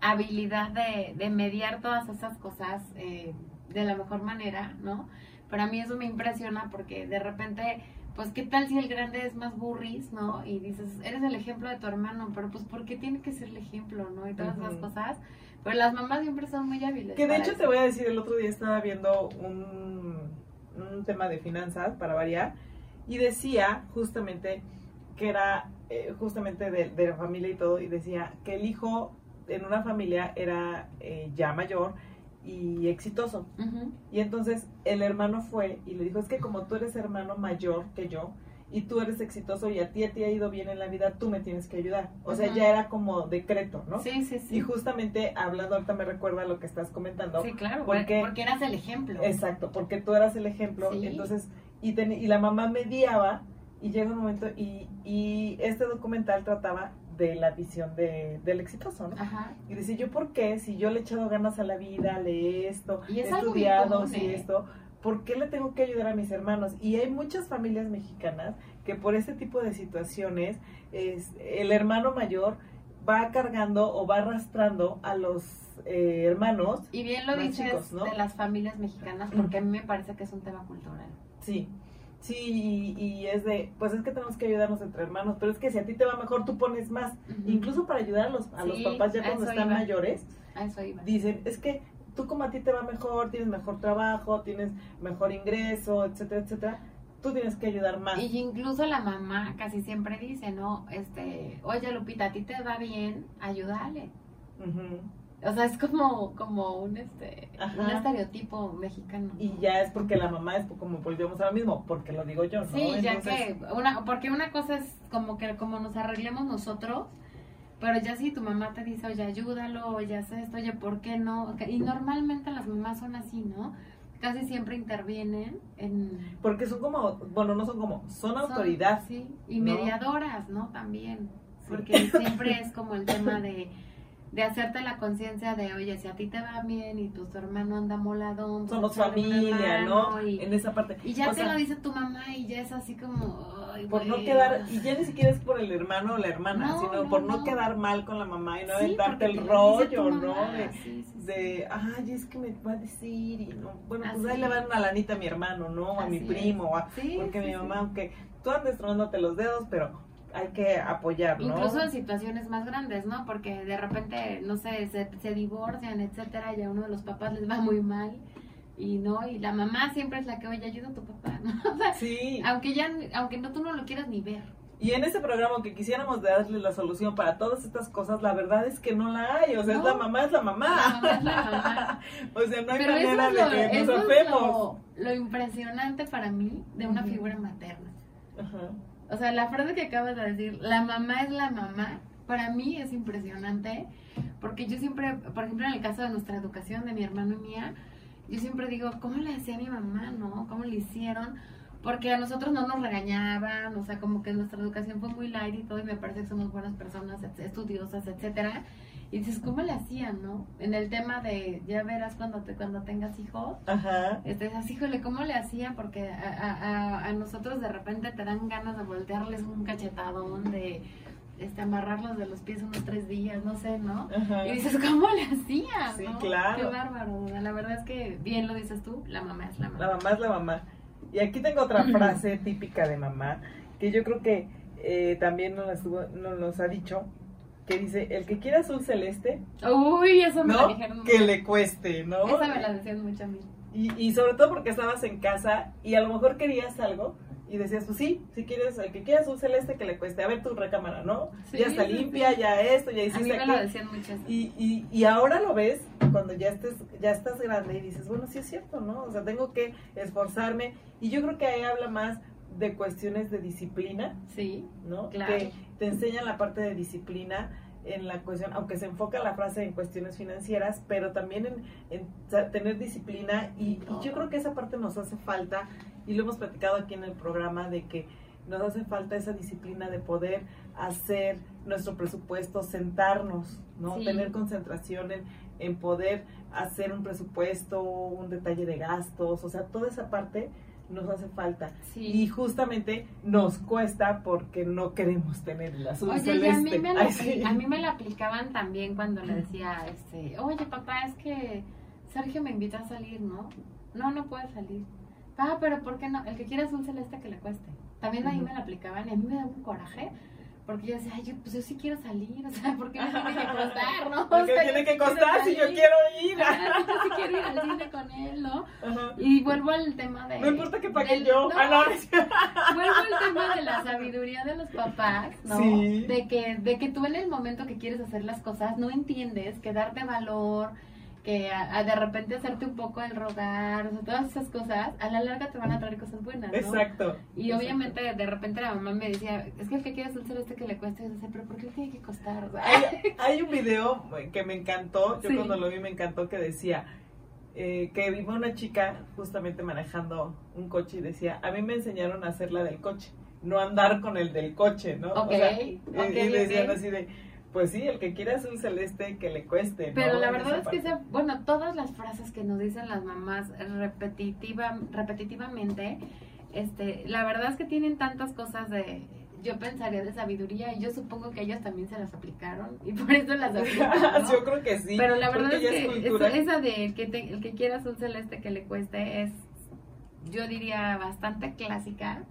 habilidad de, de mediar todas esas cosas eh, de la mejor manera, ¿no? Pero a mí eso me impresiona porque de repente, pues, ¿qué tal si el grande es más burris, ¿no? Y dices, eres el ejemplo de tu hermano, pero pues, ¿por qué tiene que ser el ejemplo, ¿no? Y todas esas cosas. Pero las mamás siempre son muy hábiles. Que de hecho eso. te voy a decir, el otro día estaba viendo un, un tema de finanzas para variar y decía justamente que era eh, justamente de, de la familia y todo y decía que el hijo en una familia era eh, ya mayor y exitoso. Y entonces el hermano fue y le dijo es que como tú eres hermano mayor que yo y tú eres exitoso y a ti te ha ido bien en la vida tú me tienes que ayudar o sea ya era como decreto no Sí, sí, sí. y justamente hablando ahorita me recuerda lo que estás comentando. Sí, claro, porque- porque eras el ejemplo. Exacto, porque tú eras el ejemplo, Sí. entonces, y, ten- y la mamá mediaba, y llega un momento, y, y este documental trataba de la visión de, del exitoso, ¿no? Ajá. Y dice, ¿yo por qué? Si yo le he echado ganas a la vida, le esto, Y es he estudiado, sí, ¿eh? esto, ¿por qué le tengo que ayudar a mis hermanos? Y hay muchas familias mexicanas que por este tipo de situaciones, es, el hermano mayor va cargando o va arrastrando a los eh, hermanos Y bien lo dices chicos, ¿no? de las familias mexicanas, porque a mí me parece que es un tema cultural. Sí, sí, y, y es de, pues es que tenemos que ayudarnos entre hermanos, pero es que si a ti te va mejor, tú pones más. Incluso para ayudar a los, a los papás ya cuando están iba. mayores, iba. dicen, es que tú como a ti te va mejor, tienes mejor trabajo, tienes mejor ingreso, etcétera, etcétera, tú tienes que ayudar más. Y incluso la mamá casi siempre dice, ¿no? Este, oye Lupita, a ti te va bien, ayúdale. Ujú. O sea, es como, como un, este, Ajá. un estereotipo mexicano. Y ya es porque la mamá es como volvemos a lo mismo, porque lo digo yo, ¿no? Sí, ya que, una, porque una cosa es como que como nos arreglemos nosotros, pero ya si tu mamá te dice, oye, ayúdalo, oye, haz esto, oye, ¿por qué no? Y normalmente las mamás son así, ¿no? Casi siempre intervienen en... Porque son como, bueno, no son como, son son- autoridad. Sí, y ¿no? mediadoras, ¿no? También, Sí. porque siempre es como el tema de de hacerte la conciencia de, oye, si a ti te va bien y tu, hermano anda moladón, Somos familia, ¿no? Y, En esa parte. y ya O te sea, lo dice tu mamá y ya es así como, ay, por no quedar, y ya ni siquiera es por el hermano o la hermana, No, sino no, por no, no. quedar mal con la mamá y no Sí, aventarte el rollo, ¿no? De, sí, sí, sí. de, ay, es que me va a decir, y no, bueno, pues ahí le van una lanita a mi hermano, ¿no? A mi primo, a- Sí, porque mi mamá, aunque tú andes tronándote los dedos, pero hay que apoyar, ¿no? Incluso en situaciones más grandes, ¿no? Porque de repente, no sé, se, se divorcian, etcétera, y a uno de los papás les va muy mal. Y no, y la mamá siempre es la que, oye, ayuda a tu papá, ¿no? O sea, Sí, aunque ya, aunque no tú no lo quieras ni ver. Y en ese programa que quisiéramos darle la solución para todas estas cosas, la verdad es que no la hay. O sea, es No. la mamá, es la mamá. La mamá es la mamá. o sea, no hay Pero eso manera es lo, de que eso nos es afemos. lo, lo impresionante para mí de una Ujú. figura materna. Ajá. O sea, la frase que acabas de decir, la mamá es la mamá, para mí es impresionante, porque yo siempre, por ejemplo, en el caso de nuestra educación, de mi hermano y mía, yo siempre digo, ¿cómo le hacía mi mamá, no? ¿Cómo le hicieron? Porque a nosotros no nos regañaban, o sea, como que nuestra educación fue muy light y todo, y me parece que somos buenas personas, estudiosas, etcétera. Y dices, ¿cómo le hacían, no? En el tema de, ya verás cuando te cuando tengas hijos, Ajá. este, así, híjole, ¿cómo le hacía? Porque a, a- a- nosotros de repente te dan ganas de voltearles un cachetadón, de este, amarrarlos de los pies unos tres días, no sé, ¿no? Ajá. Y dices, ¿cómo le hacía? Sí, no? claro. Qué bárbaro. La verdad es que, bien lo dices tú, la mamá es la mamá. La mamá es la mamá. Y aquí tengo otra frase típica de mamá, que yo creo que eh, también nos, nos los ha dicho, que dice, el que quiera azul celeste, Uy, eso me la ¿no? dijeron Que le cueste, ¿no? Esa me la decían mucho a mí. Y, y sobre todo porque estabas en casa y a lo mejor querías algo y decías, pues sí, si quieres, el que quiera azul celeste, que le cueste. A ver tu recámara, ¿no? Sí, ya está sí, limpia, sí. ya esto, ya A mí hiciste me lo aquello. decían mucho eso. Y, y, y ahora lo ves cuando ya estés ya estás grande y dices, bueno, sí es cierto, ¿no? O sea, tengo que esforzarme. Y yo creo que ahí habla más de cuestiones de disciplina, Sí, ¿no? Claro. Que te enseña la parte de disciplina en la cuestión, aunque se enfoca la frase en cuestiones financieras, pero también en, tener disciplina y, y yo creo que esa parte nos hace falta y lo hemos platicado aquí en el programa de que nos hace falta esa disciplina de poder hacer nuestro presupuesto, sentarnos, ¿no? Sí. Tener concentración en, en poder hacer un presupuesto, un detalle de gastos, o sea, toda esa parte nos hace falta. sí. Y justamente nos cuesta porque no queremos tener el azul Oye, y a mí, celeste. me la, Ay, sí. a mí me la aplicaban también cuando le decía, este, oye papá, es que Sergio me invita a salir, ¿no? No, no puede salir. Ah, pero ¿por qué no? El que quiera azul celeste que le cueste. También ahí Ujú. me la aplicaban y a mí me daba un coraje. Porque yo decía, ay, yo, pues yo sí quiero salir, o sea, ¿por qué me tiene que costar, no? ¿Por O qué sea, tiene que costar si yo quiero ir? Ajá, yo sí quiero ir al cine con él, ¿no? Ajá. Y vuelvo al tema de... No importa que pague del- yo. no, Ah, no, es- Vuelvo al tema de la sabiduría de los papás, ¿no? Sí. De que, de que tú en el momento que quieres hacer las cosas no entiendes que darte valor, que a, a de repente hacerte un poco el rogar, o sea, todas esas cosas, a la larga te van a traer cosas buenas, ¿no? Exacto. Y obviamente de repente la mamá me decía, es que el que quieras un celeste que le cueste, y yo decía, pero ¿por qué le tiene que costar? O sea, Hay, hay un video que me encantó, yo Sí. cuando lo vi me encantó que decía eh, que iba una chica justamente manejando un coche y decía, a mí me enseñaron a hacer la del coche, no andar con el del coche, ¿no? Ok, y- ok, y decían así de, pues sí, el que quiera azul celeste que le cueste. ¿no? Pero la verdad es que, esa- bueno, todas las frases que nos dicen las mamás repetitiva, repetitivamente, este, la verdad es que tienen tantas cosas de, yo pensaría de sabiduría y yo supongo que ellas también se las aplicaron y por eso las aplican, ¿no? Yo creo que sí. Pero la verdad es que esa de el que, te- el que quieras un celeste que le cueste es, yo diría, bastante clásica.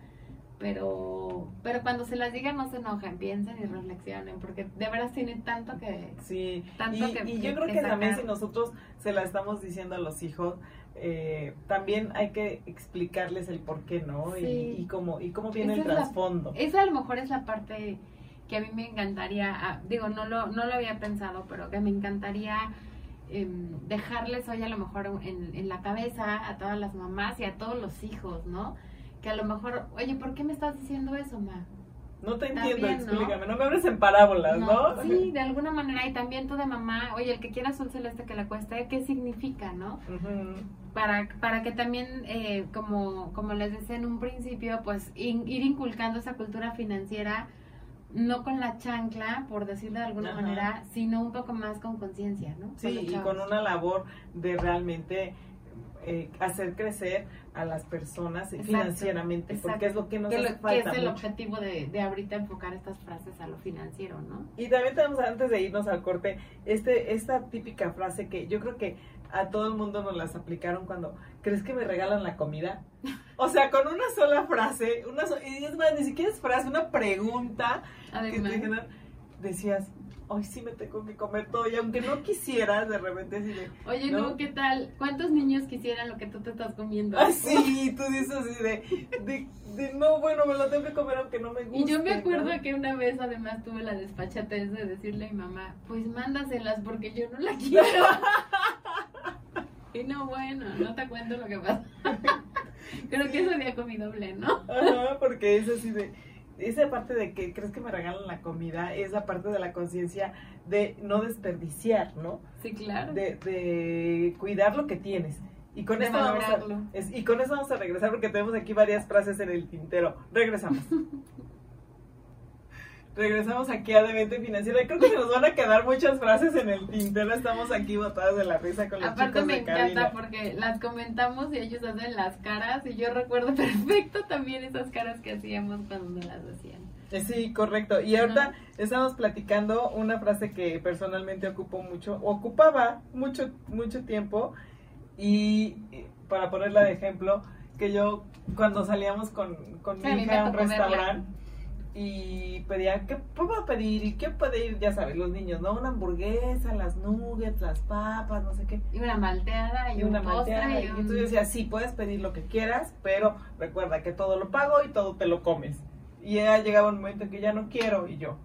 Pero, pero cuando se las digan no se enojen, piensen y reflexionen, porque de veras tienen tanto que... Sí, Tanto y, que- y que- yo creo que que también si nosotros se la estamos diciendo a los hijos, eh, también hay que explicarles el por qué, ¿no? Sí. Y, y cómo, y cómo viene Esa el es la- trasfondo. Esa a lo mejor es la parte que a mí me encantaría, ah, digo, no lo, no lo había pensado, pero que me encantaría em, dejarles hoy a lo mejor en, en la cabeza a todas las mamás y a todos los hijos, ¿no? Que a lo mejor, oye, ¿por qué me estás diciendo eso, ma? No te entiendo, explícame, no me hables en parábolas, ¿no? Sí, de alguna manera, y también tú de mamá, oye, el que quiera azul celeste que le cueste, ¿qué significa, no? Para, para que también, eh, como, como les decía en un principio, pues in- ir inculcando esa cultura financiera, no con la chancla, por decirlo de alguna Ajá. manera, sino un poco más con conciencia, ¿no? Sí, Con y con una labor de realmente eh, hacer crecer a las personas Exacto, financieramente, exacto. porque es lo que nos que, lo- hace que falta es el objetivo de, de ahorita enfocar estas frases a lo financiero, ¿no? Y también tenemos, antes de irnos al corte, este, esta típica frase que yo creo que a todo el mundo nos las aplicaron cuando, ¿crees que me regalan la comida? O sea, con una sola frase, una so- y es más, ni siquiera es frase, una pregunta que te dijeron, decías, hoy sí me tengo que comer todo. Y aunque no quisieras, de repente así de. Oye, ¿no? no, ¿qué tal? ¿Cuántos niños quisieran lo que tú te estás comiendo? Así, tú dices así de, de, de, no, bueno, me lo tengo que comer aunque no me guste. Y yo me acuerdo ¿no? que una vez además tuve la desfachatez de decirle a mi mamá, pues mándaselas porque yo no la quiero. y no, bueno, no te cuento lo que pasa. Creo que ese día comí doble, ¿no? Ajá, porque es así de. Esa parte de que crees que me regalan la comida es la parte de la conciencia de no desperdiciar, ¿no? Sí, claro. De, de cuidar lo que tienes. Y con, De esto vamos valorarlo. a, es- y con eso vamos a regresar porque tenemos aquí varias frases en el tintero. Regresamos. Regresamos aquí a Demente Financiera. Creo que se nos van a quedar muchas frases en el tintero. Estamos aquí botadas de la risa con los Aparte chicos me de encanta cabina. porque las comentamos y ellos hacen las caras y yo recuerdo perfecto también esas caras que hacíamos cuando las hacían. Eh, Sí, correcto. Y ahorita Ajá. estamos platicando una frase que personalmente ocupo mucho, ocupaba mucho, mucho tiempo. Y para ponerla de ejemplo, que yo cuando salíamos con, con Sí, mi hija a un restaurante y pedía, ¿qué puedo pedir? ¿Y qué puede ir? Ya sabes, los niños, ¿no? Una hamburguesa, las nuggets, las papas, no sé qué. Y una malteada y, Y una un malteada. y Y un... entonces yo decía, sí, puedes pedir lo que quieras, pero recuerda que todo lo pago y todo te lo comes. Y ya llegaba un momento en que ya no quiero y yo,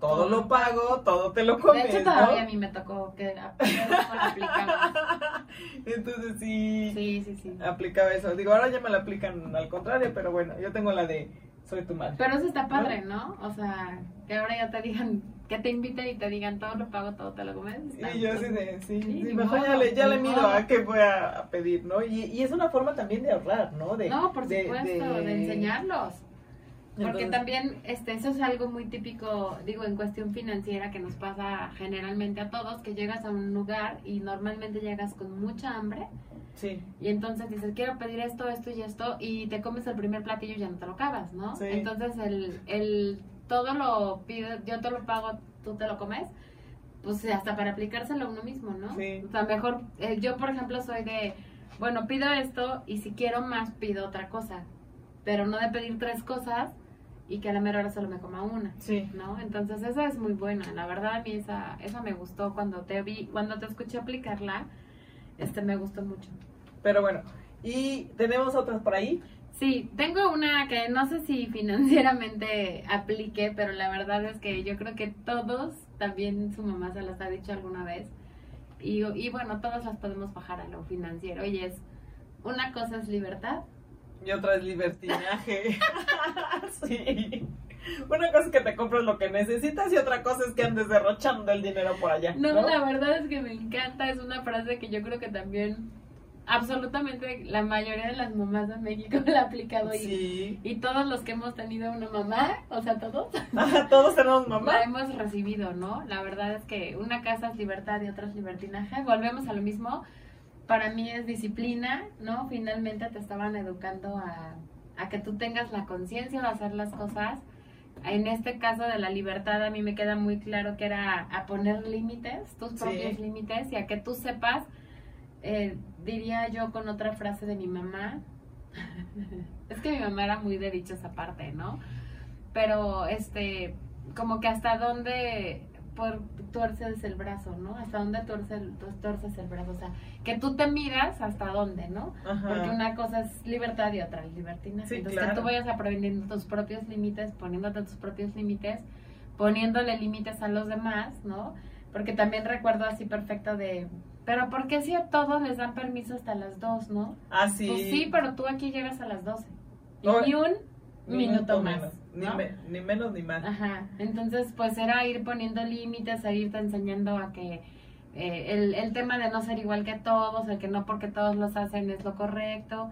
todo lo pago, todo te lo comes, De hecho ¿no? todavía a mí me tocó que a- pero no lo aplicamos. Entonces sí, Sí, sí, sí. aplicaba eso. Digo, ahora ya me la aplican al contrario, pero bueno, yo tengo la de soy tu madre. Pero eso está padre, ¿no? O sea, que ahora ya te digan, que te inviten y te digan todo lo pago, todo te lo comes. Y yo así de, sí, Sí, mejor ya le, ya le modo. a qué voy a, a pedir, ¿no? Y, y es una forma también de ahorrar, ¿no? De, No, por de- supuesto, de, enseñarlos. Porque Entonces- también este, eso es algo muy típico, digo, en cuestión financiera que nos pasa generalmente a todos, que llegas a un lugar y normalmente llegas con mucha hambre Sí, y entonces dices, quiero pedir esto, esto y esto y te comes el primer platillo y ya no te lo acabas, ¿no? Sí. Entonces el, el todo lo pido, yo te lo pago, tú te lo comes, pues hasta para aplicárselo a uno mismo, ¿no? Sí. O sea, mejor, eh, yo por ejemplo soy de, bueno, pido esto y si quiero más pido otra cosa, pero no de pedir tres cosas y que a la mera hora solo me coma una. sí. ¿no? Entonces esa es muy buena, la verdad a mí esa, esa me gustó cuando te vi, cuando te escuché aplicarla, este me gustó mucho. Pero bueno, y tenemos otras por ahí. Sí, tengo una que no sé si financieramente aplique, pero la verdad es que yo creo que todos, también su mamá se las ha dicho alguna vez, y, y bueno, todos las podemos bajar a lo financiero, y es, una cosa es libertad, Y otra es libertinaje. sí. Una cosa es que te compras lo que necesitas y otra cosa es que andes derrochando el dinero por allá. No, No, la verdad es que me encanta, es una frase que yo creo que también absolutamente la mayoría de las mamás de México la ha aplicado y, Sí. y todos los que hemos tenido una mamá, o sea, todos, todos tenemos mamá. la hemos recibido, ¿no? La verdad es que una casa es libertad y otra es libertinaje, volvemos a lo mismo, para mí es disciplina, ¿no? Finalmente te estaban educando a, a que tú tengas la conciencia de hacer las cosas. En este caso de la libertad a mí me queda muy claro que era a poner límites, tus Sí. propios límites y a que tú sepas, eh, diría yo con otra frase de mi mamá, es que mi mamá era muy de dicho esa parte, ¿no? Pero este, como que hasta dónde por, tuerces el brazo, ¿no? Hasta dónde tuerce el- tu- tuerces el brazo, o sea, que tú te miras hasta dónde, ¿no? Ajá. Porque una cosa es libertad y otra es libertinaje. Sí, Entonces, claro. que tú vayas aprendiendo tus propios límites, poniéndote tus propios límites, poniéndole límites a los demás, ¿no? Porque también recuerdo así perfecto de, pero ¿por qué si a todos les dan permiso hasta las dos, no? Ah, sí. Pues sí, pero tú aquí llegas a las 12. Y ni un Minuto más. menos, Ni, ¿no? me- ni menos ni más. Ajá, entonces pues era ir poniendo límites, a irte enseñando a que eh, el, el tema de no ser igual que todos, el que no porque todos los hacen es lo correcto,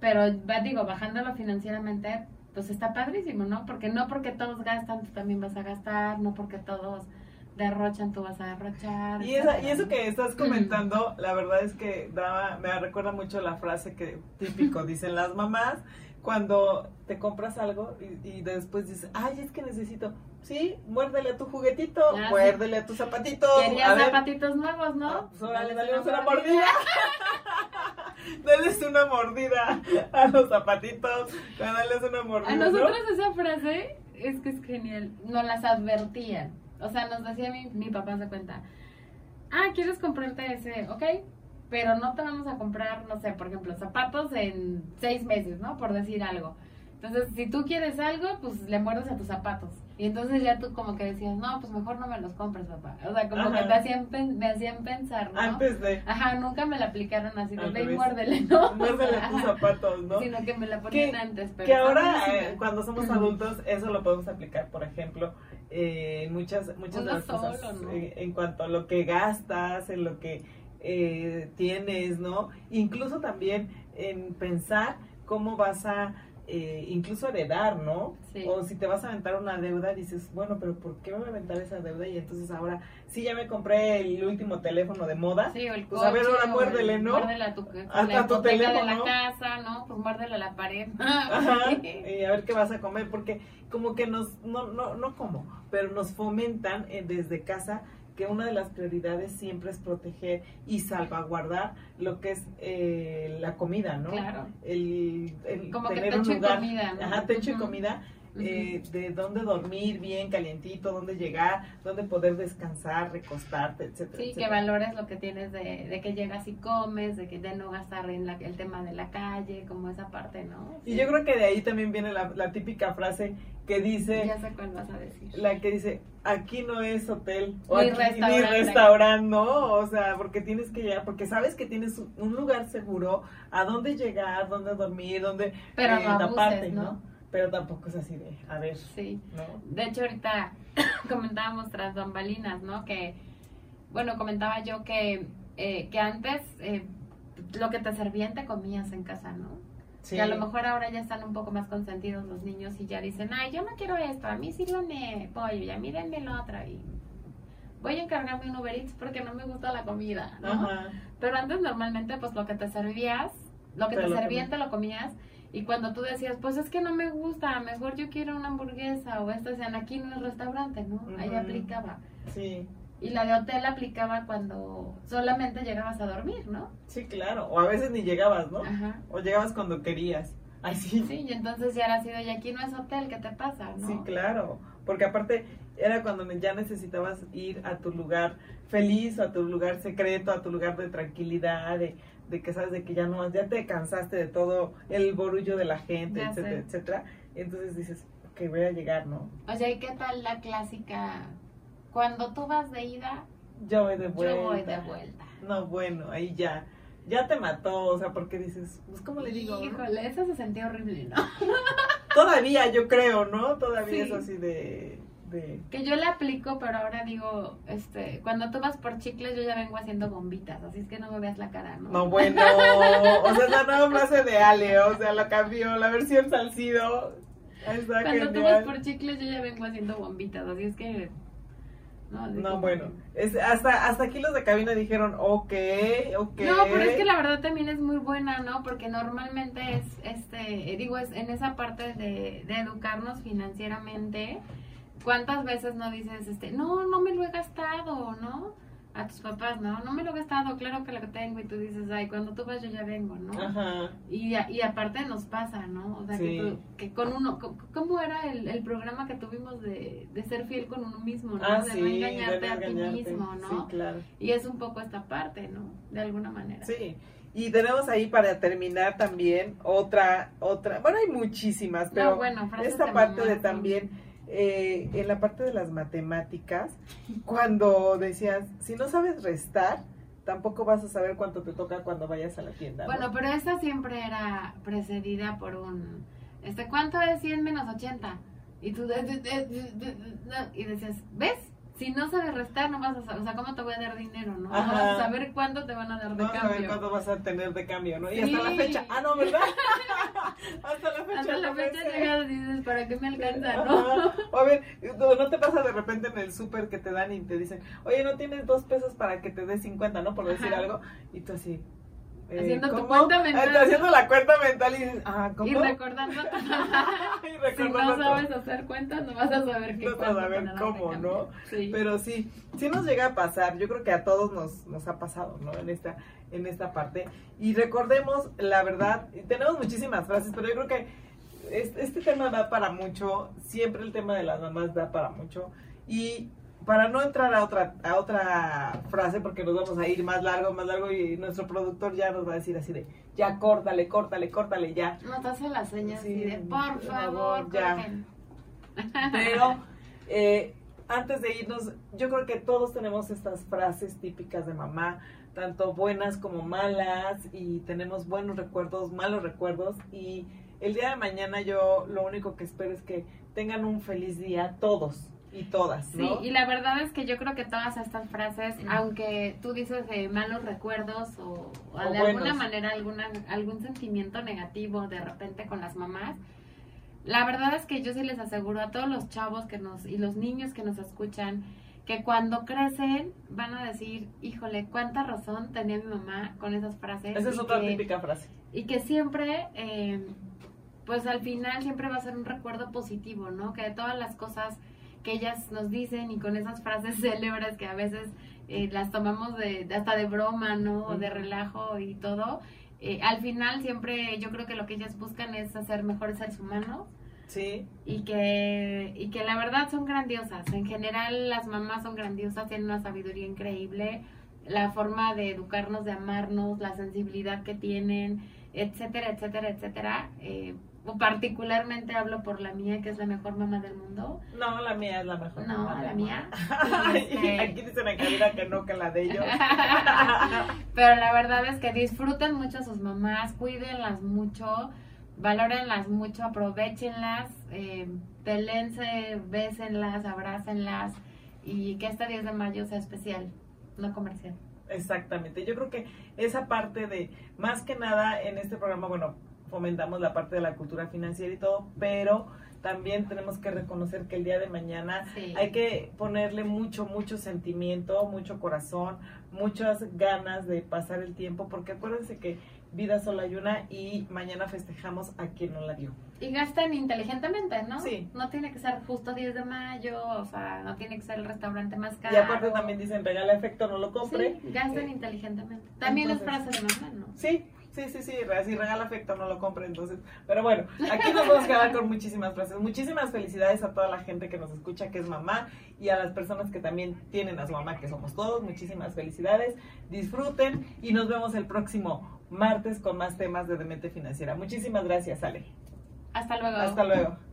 pero digo, bajándolo financieramente, pues está padrísimo, ¿no? Porque no porque todos gastan, tú también vas a gastar, no porque todos derrochan, tú vas a derrochar. Y, esa, etcétera, y eso que estás comentando, la verdad es que daba, me recuerda mucho la frase que típico dicen las mamás cuando te compras algo y, y después dices, ay, es que necesito, sí, muérdele a tu juguetito, Ah, sí. muérdele a tus zapatitos. Querías zapatitos nuevos, ¿no? ah, pues órale, dale una mordida. Dales una mordida a los zapatitos, dales una mordida. A ¿no? nosotros esa frase es que es genial, nos las advertían. O sea, nos decía mi, mi papá, se cuenta, ah, ¿quieres comprarte ese? Ok, pero no te vamos a comprar, no sé, por ejemplo, zapatos en seis meses, ¿no? Por decir algo. Entonces, si tú quieres algo, pues le muerdes a tus zapatos. Y entonces ya tú como que decías, no, pues mejor no me los compres, papá. O sea, como que Ajá. te hacían, pen- me hacían pensar, ¿no? Antes de. Ajá, nunca me la aplicaron así, de ve y muérdele, ¿no? Muérdele O sea, tus zapatos, ¿no? Sino que me la ponían Que- antes, pero... que ahora eh, cuando somos adultos eso lo podemos aplicar por ejemplo eh, en muchas muchas de las cosas solo, ¿no? eh, en cuanto a lo que gastas en lo que eh, tienes no incluso también en pensar cómo vas a eh, incluso heredar, ¿no? Sí. O si te vas a aventar una deuda, dices, bueno, pero ¿por qué me voy a aventar esa deuda? Y entonces ahora, sí, ya me compré el último teléfono de moda. Sí, o el Pues, a ver, ahora muérdele, el- ¿no? Muérdele a tu, A- la a tu hipoteca de teléfono. la casa, ¿no? Pues muérdele a la pared. Ajá, y a ver qué vas a comer, porque como que nos, no, no, no como, pero nos fomentan eh, desde casa que una de las prioridades siempre es proteger y salvaguardar lo que es eh, la comida, ¿no? Claro. El, el Como que tener un techo y lugar, comida, ¿no? ajá, techo y Ujú. Eh, de dónde dormir bien calientito, dónde llegar, dónde poder descansar, recostarte, etcétera. Sí, que valores lo que tienes de, de que llegas y comes, de que de no gastar en la- el tema de la calle, como esa parte, ¿no? Y yo creo que de ahí también viene la, la típica frase que dice, Ya sé cuál vas a decir. la que dice, aquí no es hotel o Ni aquí, restaurante. ni restaurante, ¿no? O sea, porque tienes que llegar, porque sabes que tienes un- lugar seguro a dónde llegar, dónde dormir, dónde Pero eh, no abuses, taparte, ¿no? Pero tampoco es así de, a ver, Sí. ¿no? De hecho, ahorita comentábamos tras bambalinas, ¿no? Que, bueno, comentaba yo que, eh, que antes eh, lo que te servían te comías en casa, ¿no? Sí. Que a lo mejor ahora ya están un poco más consentidos los niños y ya dicen, ay, yo no quiero esto, a mí sírvanme pollo y a mí denme lo otro y voy a encargarme un Uber Eats porque no me gusta la comida, ¿no? Ajá. Pero antes normalmente pues lo que te servías, lo que Te servían te lo comías y cuando tú decías, pues es que no me gusta, mejor yo quiero una hamburguesa o esta, decían, aquí no es restaurante, ¿no? Ahí Ujú. aplicaba. Sí, Y la de hotel aplicaba cuando solamente llegabas a dormir, ¿no? sí, claro. O a veces ni llegabas, ¿no? Ajá. O llegabas cuando querías. Ay, sí. Y entonces ya era así de, y aquí no es hotel, ¿qué te pasa, no? Sí, claro, porque aparte era cuando ya necesitabas ir a tu lugar feliz, a tu lugar secreto, a tu lugar de tranquilidad, de, de que sabes de que ya no, ya te cansaste de todo el borullo de la gente, Ya etcétera, sé. etcétera. Entonces dices, ok, voy a llegar, ¿no? O sea, ¿y qué tal la clásica? Cuando tú vas de ida, Yo voy de vuelta. yo voy de vuelta. No, bueno, ahí ya, ya te mató, o sea, porque dices, pues, ¿cómo le digo? Híjole, eso se sentía horrible, ¿no? Todavía yo creo, ¿no? Todavía Sí. es así de, de... Que yo la aplico, pero ahora digo, este, cuando tú vas por chicles, yo ya vengo haciendo bombitas, así es que no me veas la cara, ¿no? No, bueno, o sea, es la nueva frase de Ale, o sea, la cambió, la versión salcido. Está Cuando tú vas genial. por chicles, yo ya vengo haciendo bombitas, así es que... No, No, como bueno, es, hasta, hasta aquí los de cabina dijeron, ok, ok. No, pero es que la verdad también es muy buena, ¿no? Porque normalmente es, este, digo, es en esa parte de, de educarnos financieramente. ¿Cuántas veces no dices, este, no, no me lo he gastado, ¿no? A tus papás, ¿no? No me lo he gastado, claro que lo tengo. Y tú dices, ay, cuando tú vas yo ya vengo, ¿no? Ajá, Y, y aparte nos pasa, ¿no? O sea, Sí. que, tú- que con uno, ¿cómo era el, el programa que tuvimos de, de ser fiel con uno mismo, ¿no? ah, de sí, no engañarte a ti mismo, ¿no? Sí, claro. Y es un poco esta parte, ¿no? De alguna manera. Sí, y tenemos ahí para terminar también otra, otra, bueno, hay muchísimas, pero No, bueno, frases esta parte de también, eh, en la parte de las matemáticas, cuando decías, si no sabes restar, tampoco vas a saber cuánto te toca cuando vayas a la tienda. ¿no? Bueno, pero esta siempre era precedida por un, este, ¿cuánto es 100 menos 80? Y tú, y decías, ¿ves? Si no sabes restar, no vas a saber, o sea, ¿cómo te voy a dar dinero, no? No Ajá. vas a saber cuánto te van a dar de no vas a ver cambio. cuánto vas a tener de cambio, ¿no? Y Sí. hasta la fecha, ah, no, ¿verdad? hasta la fecha. Hasta la fecha llegas y dices, ¿para qué me alcanza, no? O a ver, no, no te pasa de repente en el súper que te dan y te dicen, oye, no tienes dos pesos para que te dé 50, ¿no? Por decir Ajá. algo. Y tú así. Eh, Haciendo tu cuenta mental. Haciendo la cuenta mental y dices, ah, ¿cómo? Y recordando, Y si recordando no todo. sabes hacer cuentas, no vas a saber qué No vas a saber cómo. ¿no? Sí. Pero sí, sí nos llega a pasar. Yo creo que a todos nos, nos ha pasado, ¿no? En esta, en esta parte. Y recordemos, la verdad, tenemos muchísimas frases, pero yo creo que es- este tema da para mucho. Siempre el tema de las mamás da para mucho. Y para no entrar a otra, a otra frase, porque nos vamos a ir más largo, más largo, y nuestro productor ya nos va a decir así de, ya córtale, córtale, córtale, ya. Nos hace las señas Sí, así de, por por favor, favor, ya". corten". Pero eh, antes de irnos, yo creo que todos tenemos estas frases típicas de mamá, tanto buenas como malas, y tenemos buenos recuerdos, malos recuerdos, y el día de mañana yo lo único que espero es que tengan un feliz día todos y todas, Sí, ¿no? y la verdad es que yo creo que todas estas frases, Mm. aunque tú dices de malos recuerdos o, o O de alguna manera alguna, algún sentimiento negativo de repente con las mamás, la verdad es que yo sí les aseguro a todos los chavos que nos y los niños que nos escuchan que cuando crecen van a decir, híjole, cuánta razón tenía mi mamá con esas frases. Esa es otra que- típica frase. y que siempre, eh, pues al final siempre va a ser un recuerdo positivo, ¿no? Que de todas las cosas que ellas nos dicen y con esas frases célebres que a veces eh, las tomamos de, de- hasta de broma, ¿no? O de relajo y todo. eh, al final siempre yo creo que lo que ellas buscan es hacer mejores seres humanos Sí, y que, y que la verdad son grandiosas. En general las mamás son grandiosas, tienen una sabiduría increíble, la forma de educarnos, de amarnos, la sensibilidad que tienen, etcétera, etcétera, etcétera. Eh, particularmente hablo por la mía, que es la mejor mamá del mundo. no, la mía es la mejor. No, mamá, la mía. Y este- Aquí dicen en cabina que no, que la de ellos. Pero la verdad es que disfruten mucho a sus mamás, cuídenlas mucho, valórenlas mucho, aprovechenlas, eh, pelense, bésenlas, abrácenlas y que este 10 de mayo sea especial, no comercial. Exactamente, yo creo que esa parte de, más que nada en este programa, bueno, fomentamos la parte de la cultura financiera y todo, pero también tenemos que reconocer que el día de mañana Sí. hay que ponerle mucho, mucho sentimiento, mucho corazón, muchas ganas de pasar el tiempo, porque acuérdense que vida solo hay una y mañana festejamos a quien no la dio. Y gasten inteligentemente, ¿no? Sí. No tiene que ser justo 10 de mayo, o sea, no tiene que ser el restaurante más caro. Y aparte también dicen, regala efecto, no lo compre. Sí, gasten Eh, inteligentemente. También entonces- es frase de mamá, ¿no? Sí, sí, sí, sí, si regala afecto no lo compre, entonces. Pero bueno, aquí nos vamos a quedar con muchísimas frases. Muchísimas felicidades a toda la gente que nos escucha, que es mamá, y a las personas que también tienen a su mamá, que somos todos. Muchísimas felicidades, disfruten y nos vemos el próximo martes con más temas de Demente Financiera. Muchísimas gracias, Ale. Hasta luego. Hasta luego.